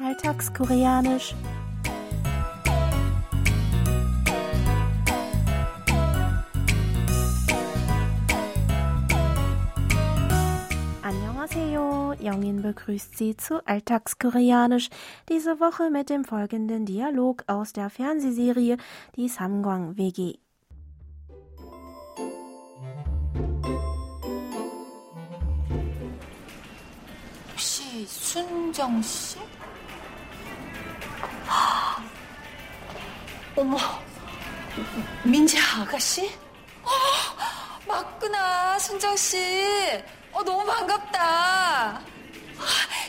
Alltagskoreanisch. Annyeonghaseyo, Jongin begrüßt Sie zu Alltagskoreanisch, diese Woche mit dem folgenden Dialog aus der Fernsehserie Die Samgwang WG. 혹시 순정 씨? 어머, 민재 아가씨? 어, 맞구나, 순정 씨. 어, 너무 반갑다. 아,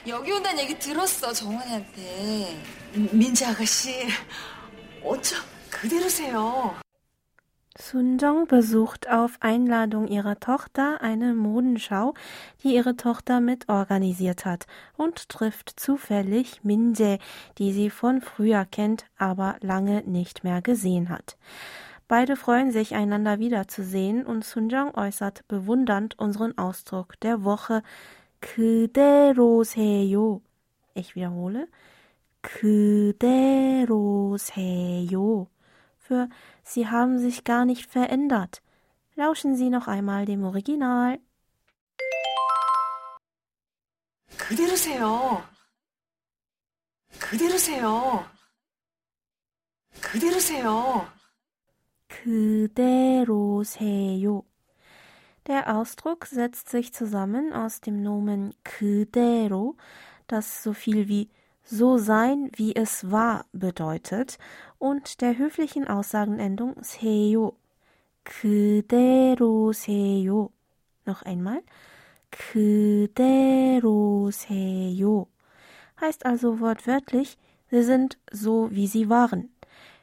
여기 온다는 얘기 들었어, 정원이한테. 민재 아가씨, 어쩜 그대로세요. Sunjong besucht auf Einladung ihrer Tochter eine Modenschau, die ihre Tochter mit organisiert hat, und trifft zufällig Minjae, die sie von früher kennt, aber lange nicht mehr gesehen hat. Beide freuen sich, einander wiederzusehen, und Sunjong äußert bewundernd unseren Ausdruck der Woche 그대로세요. Ich wiederhole. 그대로세요. Für Sie haben sich gar nicht verändert. Lauschen Sie noch einmal dem Original. 그대로세요. 그대로세요. 그대로세요. 그대로세요. Der Ausdruck setzt sich zusammen aus dem Nomen 그대로, das so viel wie so sein, wie es war bedeutet, und der höflichen Aussagenendung 세요. 그대로세요. Noch einmal. 그대로세요. Heißt also wortwörtlich, sie sind so, wie sie waren.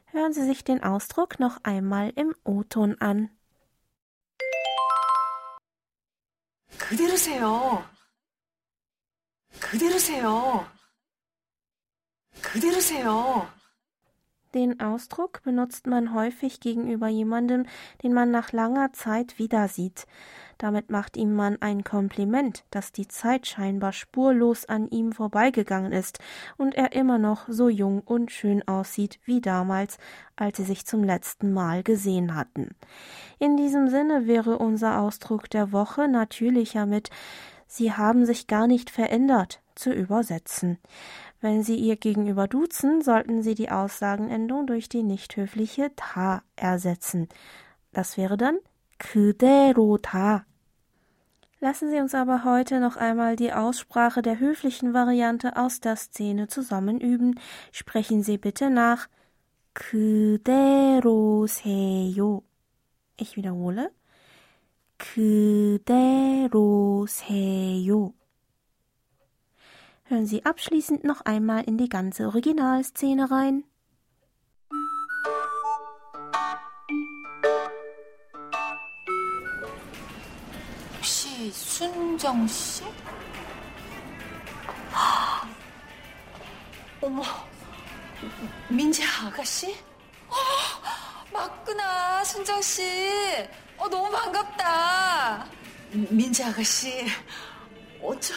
Hören Sie sich den Ausdruck noch einmal im O-Ton an. 그대로세요. 그대로세요. 그대로세요. Den Ausdruck benutzt man häufig gegenüber jemandem, den man nach langer Zeit wieder sieht. Damit macht ihm man ein Kompliment, dass die Zeit scheinbar spurlos an ihm vorbeigegangen ist und er immer noch so jung und schön aussieht wie damals, als sie sich zum letzten Mal gesehen hatten. In diesem Sinne wäre unser Ausdruck der Woche natürlicher mit Sie haben sich gar nicht verändert zu übersetzen. Wenn Sie ihr gegenüber duzen, sollten Sie die Aussagenendung durch die nicht höfliche ta ersetzen. Das wäre dann 그대로 다. Lassen Sie uns aber heute noch einmal die Aussprache der höflichen Variante aus der Szene zusammen üben. Sprechen Sie bitte nach 그대로세요. Ich wiederhole. 그대로세요. Hören Sie abschließend noch einmal in die ganze Originalszene rein. 혹시 순정 씨? 어머, 민재 아가씨? 어, 맞구나, 순정 씨. 어, 너무 반갑다. 민재 아가씨, 어쩜